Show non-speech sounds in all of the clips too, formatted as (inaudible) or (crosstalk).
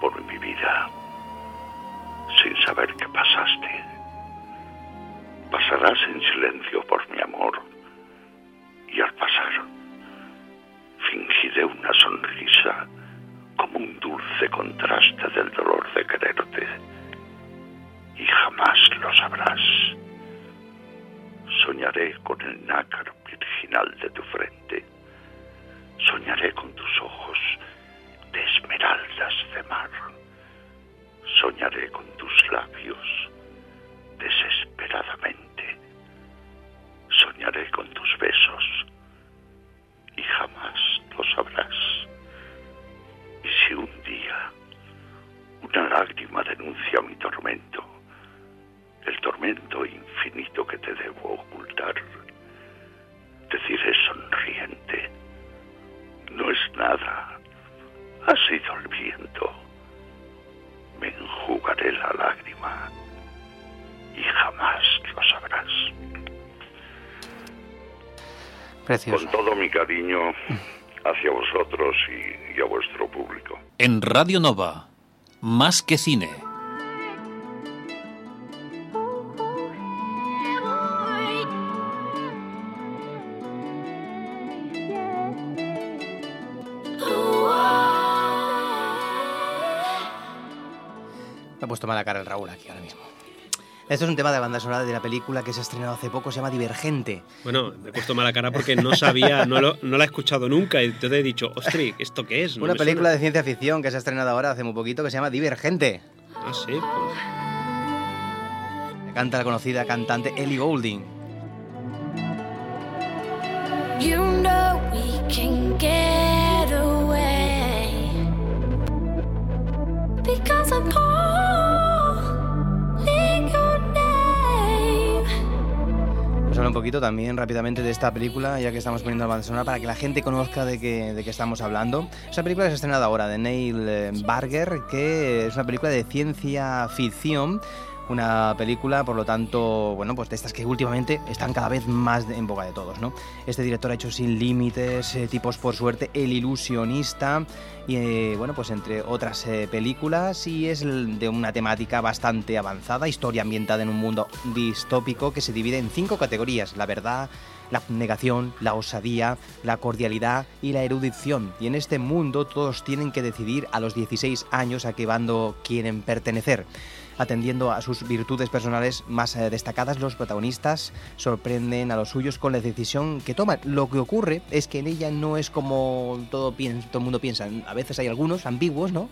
por mi vida sin saber qué pasaste. Pasarás en silencio por mi amor y al pasar fingiré una sonrisa como un dulce contraste del dolor de quererte y jamás lo sabrás. Soñaré con el nácar virginal de tu frente. Soñaré con tus ojos de mar. Soñaré con tus labios desesperadamente. Soñaré con tus besos y jamás lo sabrás. Y si un día una lágrima denuncia mi tormento, el tormento infinito que te debo ocultar, deciré sonriente, no es nada, ha sido el viento. Me enjugaré la lágrima y jamás lo sabrás. Precioso. Con todo mi cariño hacia vosotros y, y a vuestro público. En Radio Nova, más que cine. Puesto mala cara el Raúl aquí ahora mismo. Esto es un tema de banda sonora de la película que se ha estrenado hace poco, se llama Divergente. Bueno, me he puesto mala cara porque no sabía, no, lo- no la he escuchado nunca y entonces he dicho, ostras, ¿esto qué es? No Una película suena". de ciencia ficción que se ha estrenado ahora hace muy poquito que se llama Divergente. Ah, sí, pues, Canta la conocida cantante Ellie Goulding. You know we can get away because I'm Pues habla un poquito también rápidamente de esta película, ya que estamos poniendo la banda sonora para que la gente conozca de qué, de qué estamos hablando. Esa película se ha estrenado ahora de Neil eh, Barger, que es una película de ciencia ficción. Una película, por lo tanto, bueno, pues de estas que últimamente están cada vez más en boca de todos, ¿no? Este director ha hecho Sin Límites, eh, Tipos por Suerte, El Ilusionista, y eh, bueno, pues entre otras eh, películas, y es de una temática bastante avanzada, historia ambientada en un mundo distópico que se divide en cinco categorías: la verdad, la negación, la osadía, la cordialidad y la erudición. Y en este mundo todos tienen que decidir a los 16 años a qué bando quieren pertenecer. Atendiendo a sus virtudes personales más eh, destacadas, los protagonistas sorprenden a los suyos con la decisión que toman. Lo que ocurre es que en ella no es como todo, todo el mundo piensa. A veces hay algunos ambiguos, ¿no?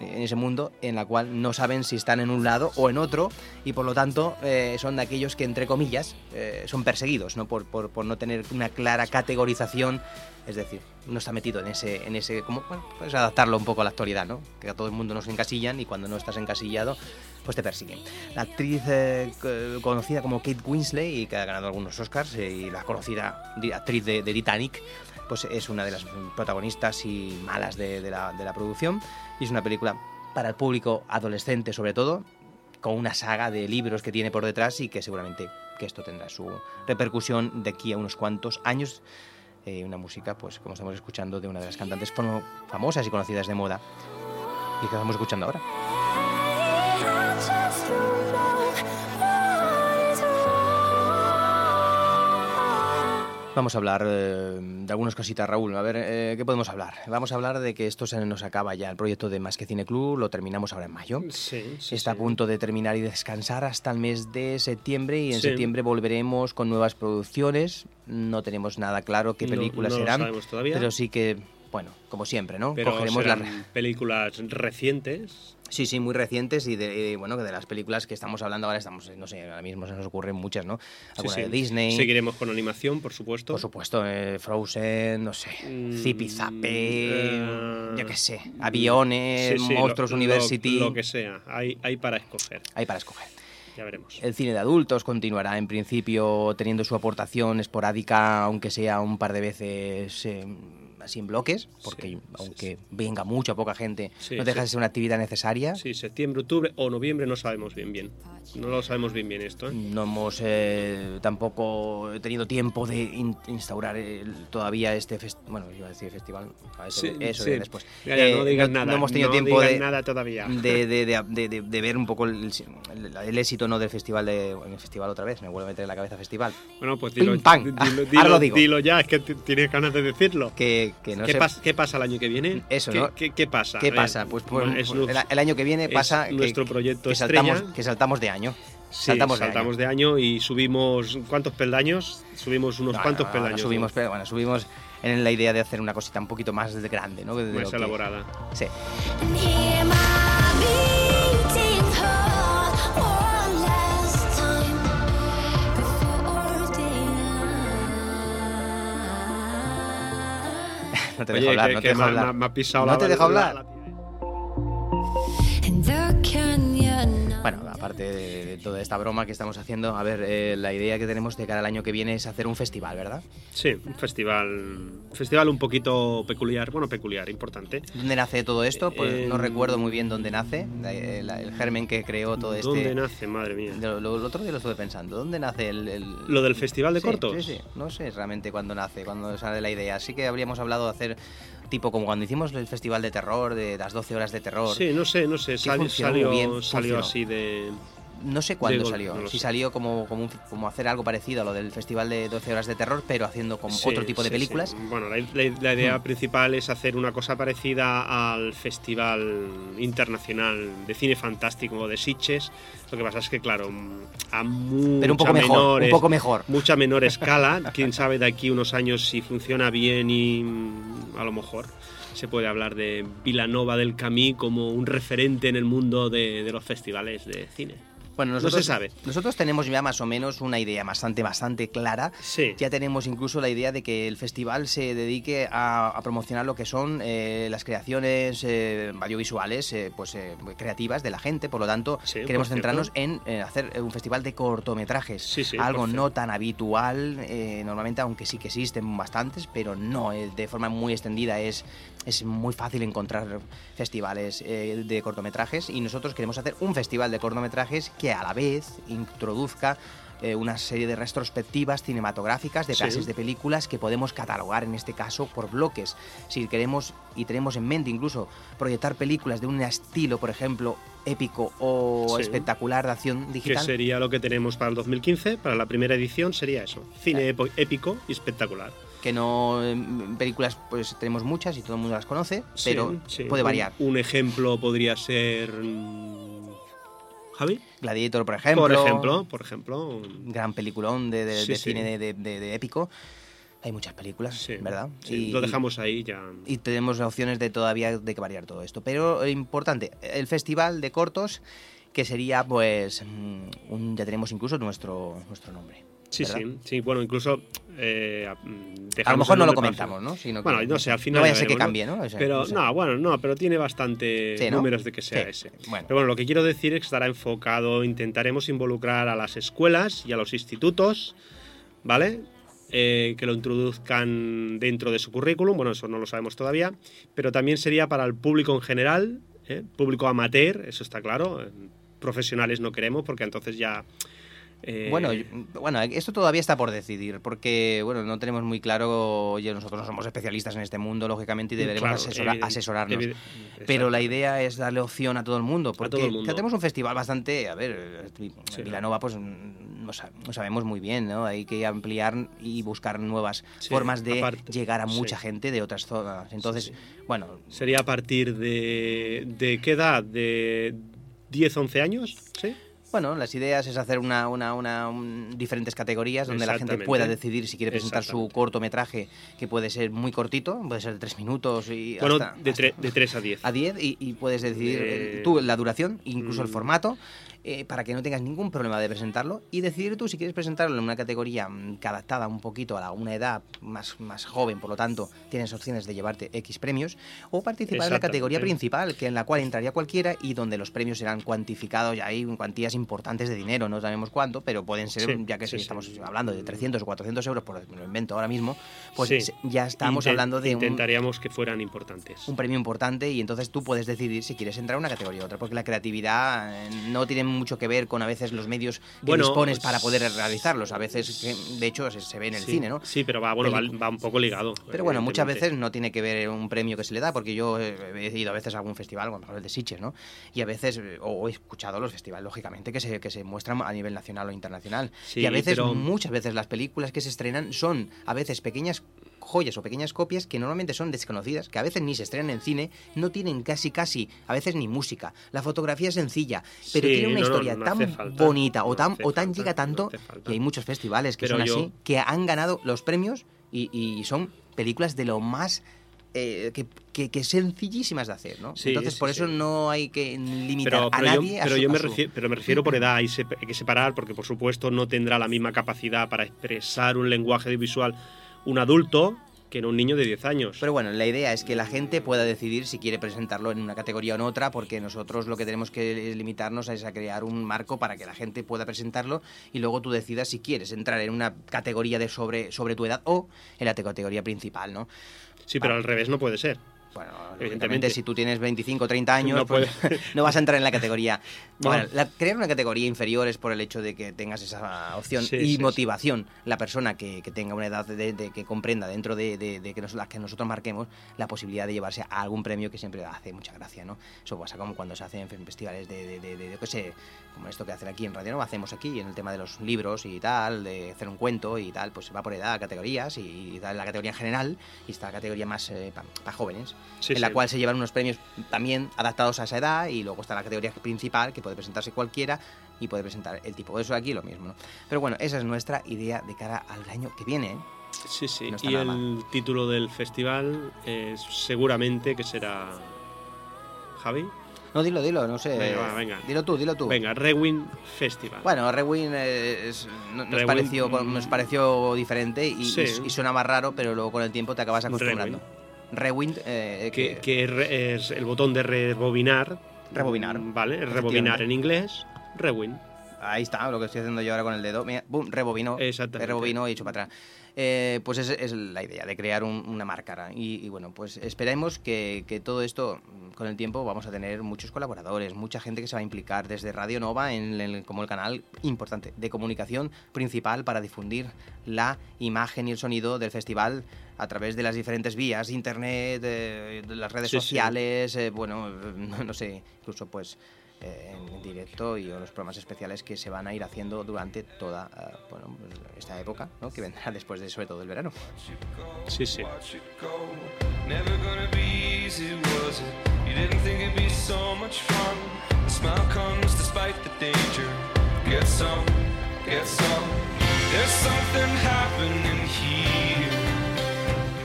En ese mundo en la cual no saben si están en un lado o en otro y por lo tanto eh, son de aquellos que entre comillas eh, son perseguidos ¿no? Por, por- no tener una clara categorización es decir no está metido en ese en ese como bueno, puedes adaptarlo un poco a la actualidad no que a todo el mundo nos encasillan y cuando no estás encasillado pues te persiguen la actriz eh, co- conocida como Kate Winslet y que ha ganado algunos Oscars eh, y la conocida actriz de, de Titanic pues es una de las protagonistas y malas de, de la, de la producción y es una película para el público adolescente sobre todo, con una saga de libros que tiene por detrás y que seguramente que esto tendrá su repercusión de aquí a unos cuantos años. Eh, una música, pues como estamos escuchando, de una de las cantantes famo- famosas y conocidas de moda y que estamos escuchando ahora. Vamos a hablar eh, de algunas cositas, Raúl. A ver, eh, ¿qué podemos hablar? Vamos a hablar de que esto se nos acaba ya, el proyecto de Más que Cine Club, lo terminamos ahora en mayo. sí, sí, Está sí. a punto de terminar y descansar hasta el mes de septiembre y en Sí. septiembre volveremos con nuevas producciones. No tenemos nada claro qué No- películas no lo serán, sabemos todavía. pero sí que, bueno, como siempre, ¿no? Pero Cogeremos la- películas recientes. Sí, sí, muy recientes y de, bueno, que de las películas que estamos hablando ahora estamos, no sé, ahora mismo se nos ocurren muchas, ¿no? Alguna sí. de Disney. Seguiremos con animación, por supuesto. Por supuesto, eh, Frozen, no sé, Mm, Zipi Zape, eh, yo qué sé, aviones, Sí, sí, lo- Monstruos lo- University. Lo, que sea, hay, hay para escoger. Hay para escoger. Ya veremos. El cine de adultos continuará en principio teniendo su aportación esporádica, aunque sea un par de veces eh, así en bloques, porque Sí, sí, aunque venga mucha poca gente, Sí, no deja sí. de ser una actividad necesaria. Sí, septiembre, octubre o noviembre no sabemos bien bien. No lo sabemos bien bien esto, ¿eh? No hemos eh, tampoco tenido tiempo de in- instaurar el- todavía este fest- bueno iba a decir festival eso, Sí, eso sí. de después Ya, ya, no Eh, digas nada, no hemos tenido no tiempo de nada todavía. (laughs) de, de- de- ver un poco el, el- el éxito no del festival de el festival otra vez me vuelve a meter en la cabeza festival Bueno, pues dilo, Pim, pam. dilo, (laughs) Ahora dilo- lo digo. dilo ya, es que tienes ganas de decirlo. que, que no ¿Qué, sé pas- qué pasa el año que viene? Eso, ¿Qué, ¿no? qué- qué pasa? qué pasa pues, pues, bueno, es pues, el, el año que viene es pasa que- nuestro proyecto que, saltamos estrella. que saltamos de año Sí, saltamos de saltamos año. de año y subimos ¿cuántos peldaños? Subimos unos No, cuantos no, no, peldaños. subimos ¿no? pero bueno subimos en la idea de hacer una cosita un poquito más de grande no de más lo que- elaborada. sí (laughs) no te Oye, dejo hablar que, no te dejo hablar. me- ha pisado no la te dejo la- hablar Bueno, aparte de, de toda esta broma que estamos haciendo, a ver, eh, la idea que tenemos de cara al año que viene es hacer un festival, ¿verdad? Sí, un festival, un festival un poquito peculiar, bueno, peculiar, importante. ¿Dónde nace todo esto? Pues no Eh, recuerdo muy bien dónde nace, la- el germen que creó todo este... ¿Dónde nace, madre mía? Lo, lo- el otro día lo estuve pensando, ¿dónde nace el...? el- ¿Lo del festival de Sí, cortos? Sí, sí, no sé realmente cuándo nace, cuándo sale la idea. Sí que habríamos hablado de hacer, tipo como cuando hicimos el festival de terror, de las 12 horas de terror. Sí, no sé, no sé, salió, bien, salió así de... No sé cuándo salió. no si salió como, como, un- como hacer algo parecido a lo del festival de 12 horas de terror, pero haciendo como Sí, otro tipo de sí, películas. Bueno, la, la- la idea Hmm. principal es hacer una cosa parecida al Festival Internacional de Cine Fantástico de Sitges. Lo que pasa es que, claro, a mucha Pero un poco mejor, menor, un poco mejor. mucha menor (laughs) escala. Quién sabe de aquí unos años si funciona bien y mm, a lo mejor se puede hablar de Vilanova del Camí como un referente en el mundo de, de los festivales de cine. Bueno, No nosotros, se sabe. Nosotros tenemos ya más o menos una idea bastante, bastante clara. Sí. Ya tenemos incluso la idea de que el festival se dedique a, a promocionar lo que son eh, las creaciones eh, audiovisuales, eh, pues eh, creativas de la gente. Por lo tanto, Sí, queremos centrarnos cierto. en eh, hacer eh, un festival de cortometrajes. Sí, algo no tan habitual, normalmente, aunque sí que existen bastantes, pero no de forma muy extendida. Es, es muy fácil encontrar festivales de cortometrajes y nosotros queremos hacer un festival de cortometrajes que a la vez introduzca eh, una serie de retrospectivas cinematográficas de Sí. clases de películas que podemos catalogar en este caso por bloques. Si queremos y tenemos en mente incluso proyectar películas de un estilo, por ejemplo, épico o Sí. espectacular de acción Que digital, sería lo que tenemos para el 2015, para la primera edición sería eso, cine épico y espectacular. que no en películas pues tenemos muchas y todo el mundo las conoce, Sí, pero puede variar. Un, ejemplo podría ser mm, Javi, Gladiator, por ejemplo, por ejemplo, por ejemplo, un gran peliculón de, de- Sí, de sí. cine de, épico. Hay muchas películas, sí, ¿verdad? sí, Y- lo dejamos ahí ya. y tenemos opciones de todavía de que variar todo esto. Pero eh, importante, el festival de cortos, que sería pues mm, un, ya tenemos incluso nuestro, nuestro nombre. Sí, ¿verdad? sí, sí. Bueno, incluso eh, mm, A lo dejamos mejor no lo comentamos, ¿no? Sino Bueno, no sé, al final No vaya a ser que cambie, ¿no? O sea, Pero no sé. no, bueno, no, pero tiene bastante Sí, ¿no? números de que sea Sí, ese. bueno. Pero bueno, lo que quiero decir es que estará enfocado, intentaremos involucrar a las escuelas y a los institutos, ¿vale? Eh, que lo introduzcan dentro de su currículum, bueno, eso no lo sabemos todavía, pero también sería para el público en general, ¿eh? público amateur, eso está claro, eh, profesionales no queremos porque entonces ya... eh, Bueno, yo- bueno, esto todavía está por decidir, porque bueno, no tenemos muy claro, oye, nosotros no somos especialistas en este mundo, lógicamente, y deberemos claro, asesora- evidente- asesorarnos. evidente- Pero la idea es darle opción a todo el mundo, porque el mundo. tenemos un festival bastante, a ver, eh, Sí. Vilanova pues no, sa- no sabemos muy bien, ¿no? Hay que ampliar y buscar nuevas Sí, formas de aparte, llegar a sí. mucha gente de otras zonas. Entonces, bueno, Sería a partir de... ¿De qué edad? ¿De 10, 11 años? ¿Sí? Bueno, las ideas es hacer una, una, una- un- diferentes categorías donde la gente pueda decidir si quiere presentar su cortometraje, que puede ser muy cortito, puede ser de tres minutos y Bueno, hasta, de, tre- hasta de 3 a 10. a 10 y, y puedes decidir De- tú la duración, incluso el Mm. formato. Eh, para que no tengas ningún problema de presentarlo y decidir tú si quieres presentarlo en una categoría mm, que adaptada un poquito a una edad más, más joven, por lo tanto tienes opciones de llevarte X premios, o participar en la categoría principal, que en la cual entraría cualquiera y donde los premios serán cuantificados y hay cuantías importantes de dinero, no sabemos cuánto, pero pueden ser, Sí, ya que sí, si sí. estamos hablando de 300 o 400 euros, por lo invento ahora mismo, pues ya estamos hablando de un, Intentaríamos que fueran importantes. un premio importante y entonces tú puedes decidir si quieres entrar a una categoría u otra, porque la creatividad eh, no tiene mucho que ver con a veces los medios que Bueno, dispones para poder realizarlos. A veces, que, de hecho, se, se ve en el Sí, cine, ¿no? Sí, pero va, bueno, va, un poco ligado. Pero bueno, muchas veces no tiene que ver un premio que se le da, porque yo eh, he ido a veces a algún festival, como el de Sitges, ¿no? Y a veces, eh, o he escuchado los festivales, lógicamente, que se, que se muestran a nivel nacional o internacional. Sí, y a veces, pero- muchas veces, las películas que se estrenan son a veces pequeñas joyas o pequeñas copias que normalmente son desconocidas, que a veces ni se estrenan en cine, no tienen casi casi, a veces ni música. La fotografía es sencilla, pero Sí, tiene una no, historia no tan falta, bonita o tan, o tan falta, llega tanto, y hay muchos festivales que Pero son yo- así, que han ganado los premios y, y son películas de lo más eh, que, que- que sencillísimas de hacer, ¿no? Sí, Entonces sí, por sí. eso no hay que limitar pero, a pero nadie yo, a pero su- yo a me refiero, pero me refiero por edad, hay, se- hay que separar porque por supuesto no tendrá la misma capacidad para expresar un lenguaje visual un adulto que no un niño de 10 años. Pero bueno, la idea es que la gente pueda decidir si quiere presentarlo en una categoría o en otra, porque nosotros lo que tenemos que limitarnos es a crear un marco para que la gente pueda presentarlo y luego tú decidas si quieres entrar en una categoría de sobre, sobre tu edad o en la categoría principal, ¿no? sí, pero al revés no puede ser. Bueno, Evidentemente. evidentemente, si tú tienes 25 o 30 años, No pues, (laughs) no vas a entrar en la categoría. (laughs) No. Bueno, la- crear una categoría inferior es por el hecho de que tengas esa opción Sí, y sí, motivación. La persona que, que tenga una edad de, de- que comprenda dentro de, de- de que nos, las que nosotros marquemos la posibilidad de llevarse a algún premio que siempre hace mucha gracia, ¿no? Eso pasa como cuando se hacen en festivales de, de, qué sé, como esto que hacen aquí en Radio Nova, hacemos aquí en el tema de los libros y tal, de hacer un cuento y tal, pues va por edad, categorías y, y tal, la categoría en general y está la categoría más para jóvenes Sí, en la sí. cual se llevan unos premios también adaptados a esa edad y luego está la categoría principal que puede presentarse cualquiera y puede presentar el tipo. Eso aquí lo mismo, ¿no? Pero bueno, esa es nuestra idea de cara al año que viene. ¿eh? Sí, sí. No y el título del festival es seguramente que será Javi. No, dilo, dilo, no sé. Venga, venga. Dilo tú, dilo tú. Venga, Rewind Festival. Bueno, Rewind eh, es- no- nos, Rewind, pareció, mm, nos pareció diferente y, Sí. y- y suena más raro, pero luego con el tiempo te acabas acostumbrando. Rewind, eh, que, que- que re- es el botón de rebobinar. Rebobinar. Vale, rebobinar en inglés. Rewind. Ahí está, lo que estoy haciendo yo ahora con el dedo. Mira, boom, rebobino. Rebobino y echo para atrás. Eh, pues es, es la idea de crear un- una marca. Y, y bueno, pues esperemos que, que todo esto, con el tiempo, vamos a tener muchos colaboradores, mucha gente que se va a implicar desde Radio Nova en el- como el canal importante de comunicación principal para difundir la imagen y el sonido del festival a través de las diferentes vías, internet, eh, de las redes Sí, sí. sociales, eh, bueno, (laughs) no, no sé, incluso pues eh, en directo y los programas especiales que se van a ir haciendo durante toda eh, bueno, pues, esta época, ¿no? que vendrá (laughs) después de sobre todo el verano. Sí, sí.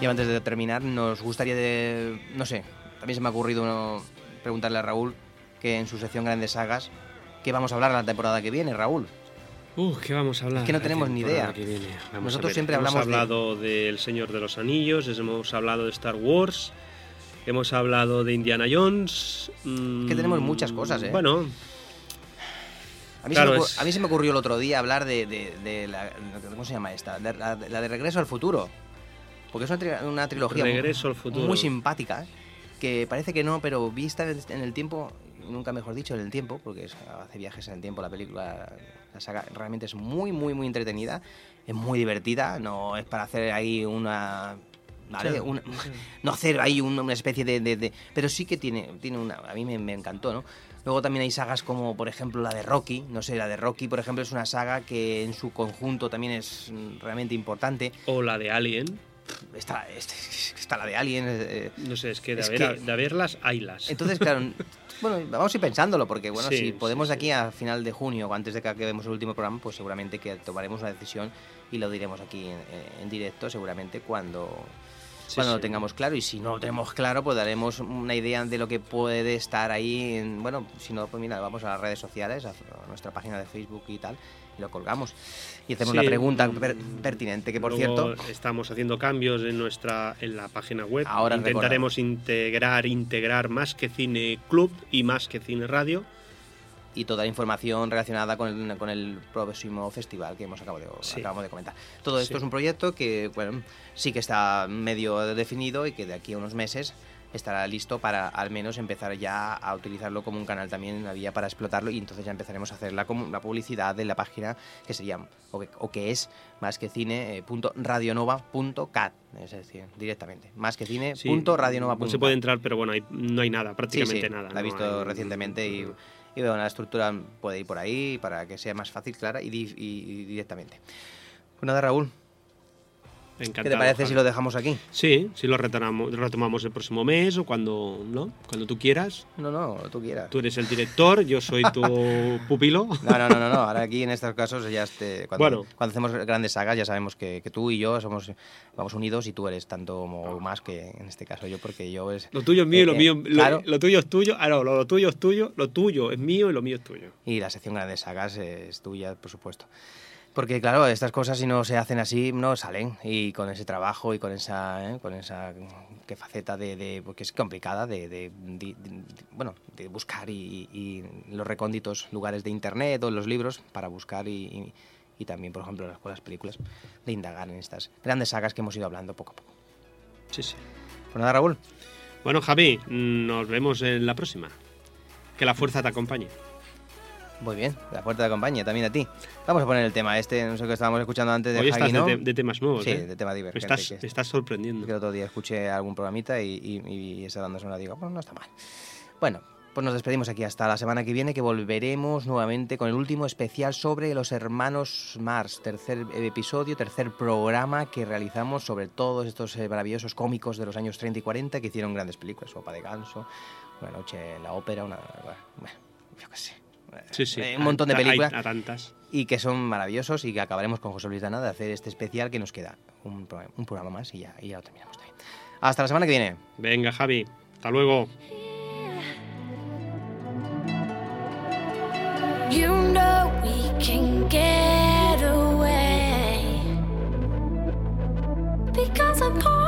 Y antes de terminar, nos gustaría de, no sé, también se me ha ocurrido uno- preguntarle a Raúl que en su sección Grandes Sagas, ¿qué vamos a hablar la temporada que viene, Raúl? Uh, ¿qué vamos a hablar? Es que no tenemos ni idea. que Nosotros siempre hemos hablamos de- hablado del Señor de los Anillos, hemos hablado de Star Wars, hemos hablado de Indiana Jones. mm, que tenemos muchas cosas, ¿eh? Bueno, A mí, Claro, se, me, es- ocur- a mí se me ocurrió el otro día hablar de, de- de la, ¿cómo se llama esta? De la, la de Regreso al Futuro. Porque es una, tri- una trilogía al Futuro. muy simpática, que parece que no, pero vista en el tiempo, nunca mejor dicho, en el tiempo, porque es- hace viajes en el tiempo la película, la saga realmente es muy, muy, muy entretenida, es muy divertida, no es para hacer ahí una... ¿vale? Sí, Una- sí. (laughs) no hacer ahí un- una especie de, de- de- Pero sí que tiene, tiene una... A mí me, me encantó, ¿no? Luego también hay sagas como, por ejemplo, la de Rocky. No sé, la de Rocky, por ejemplo, es una saga que en su conjunto también es realmente importante. o la de Alien. Está, es- (laughs) está la de Alien. eh, No sé, es que de, Es haber, que- de haberlas, haylas. Entonces, claro, (laughs) bueno, vamos a ir pensándolo, porque bueno, Sí, si podemos sí. aquí a final de junio o antes de que acabemos el último programa, pues seguramente que tomaremos una decisión y lo diremos aquí en, en directo, seguramente cuando cuando lo sí. tengamos claro. Y si no lo tenemos claro, pues daremos una idea de lo que puede estar ahí. En, bueno, si no, pues mira, vamos a las redes sociales, a nuestra página de Facebook y tal, y lo colgamos. Y hacemos Sí, la pregunta per- pertinente, que por Luego cierto, estamos haciendo cambios en nuestra en la página web. Ahora Intentaremos integrar integrar más que cine club y más que cine radio. Y toda la información relacionada con el, con el próximo festival que hemos acabado de, Sí. acabamos de comentar. Todo esto Sí. es un proyecto que bueno, sí que está medio definido y que de aquí a unos meses estará listo para al menos empezar ya a utilizarlo como un canal también, una vía para explotarlo y entonces ya empezaremos a hacer la, la publicidad de la página que sería o que, o que es más que cine eh, punto radionova.cat, es decir, directamente, más que cine Sí, punto radionova.cat. No se puede entrar, pero bueno, hay- no hay nada, Sí, prácticamente sí, nada. La he no visto hay- recientemente y, y bueno, la estructura puede ir por ahí para que sea más fácil, clara y, y directamente. Pues nada, Raúl, ¿qué Encantado, te parece Javi. si lo dejamos aquí? Sí, si lo retomamos, retomamos el próximo mes o cuando, ¿no? cuando tú quieras. No, no, lo tú quieras. Tú eres el director, yo soy tu (laughs) pupilo. No, no, no, no, no, ahora aquí en estos casos ya este, cuando, Bueno. cuando hacemos grandes sagas ya sabemos que, que tú y yo somos vamos unidos y tú eres tanto o más que en este caso yo porque yo es Lo tuyo es mío y lo Eh, eh, mío, lo- claro. lo, tuyo es tuyo. Ah, no, lo, lo tuyo es tuyo, lo tuyo es mío y lo mío es tuyo. y la sección grandes sagas es tuya, por supuesto. Porque claro, estas cosas si no se hacen así no salen y con ese trabajo y con esa ¿eh? con esa que faceta de, de- porque es complicada de, de- de- bueno de buscar y, y los recónditos lugares de internet o los libros para buscar y, y- y también por ejemplo las, las películas de indagar en estas grandes sagas que hemos ido hablando poco a poco. Sí, sí. Pues nada, Raúl, Bueno, Javi, nos vemos en la próxima. Que la fuerza te acompañe. Muy bien, la puerta de compañía también a ti. Vamos a poner el tema este, no sé qué estábamos escuchando antes de Hoy estás de, ¿no? te- de temas nuevos. Sí, ¿eh? de tema me, divergente. estás, que me estás sorprendiendo. que el otro día escuché algún programita y, y, y esa banda sonora digo, bueno, no está mal. Bueno, pues nos despedimos aquí hasta la semana que viene, que volveremos nuevamente con el último especial sobre los hermanos Mars, tercer episodio, tercer programa que realizamos sobre todos estos eh, maravillosos cómicos de los años 30 y 40 que hicieron grandes películas, Sopa de Ganso, Una noche en la ópera, una, bueno, yo qué sé. Sí, sí. Eh, un montón de Hay- películas A tantas. y que son maravillosos y que acabaremos con José Luis Dana de hacer este especial que nos queda un, pro- un programa más y ya, y ya lo terminamos también. Hasta la semana que viene. Venga, Javi. Hasta luego. You know we can get away because I'm calling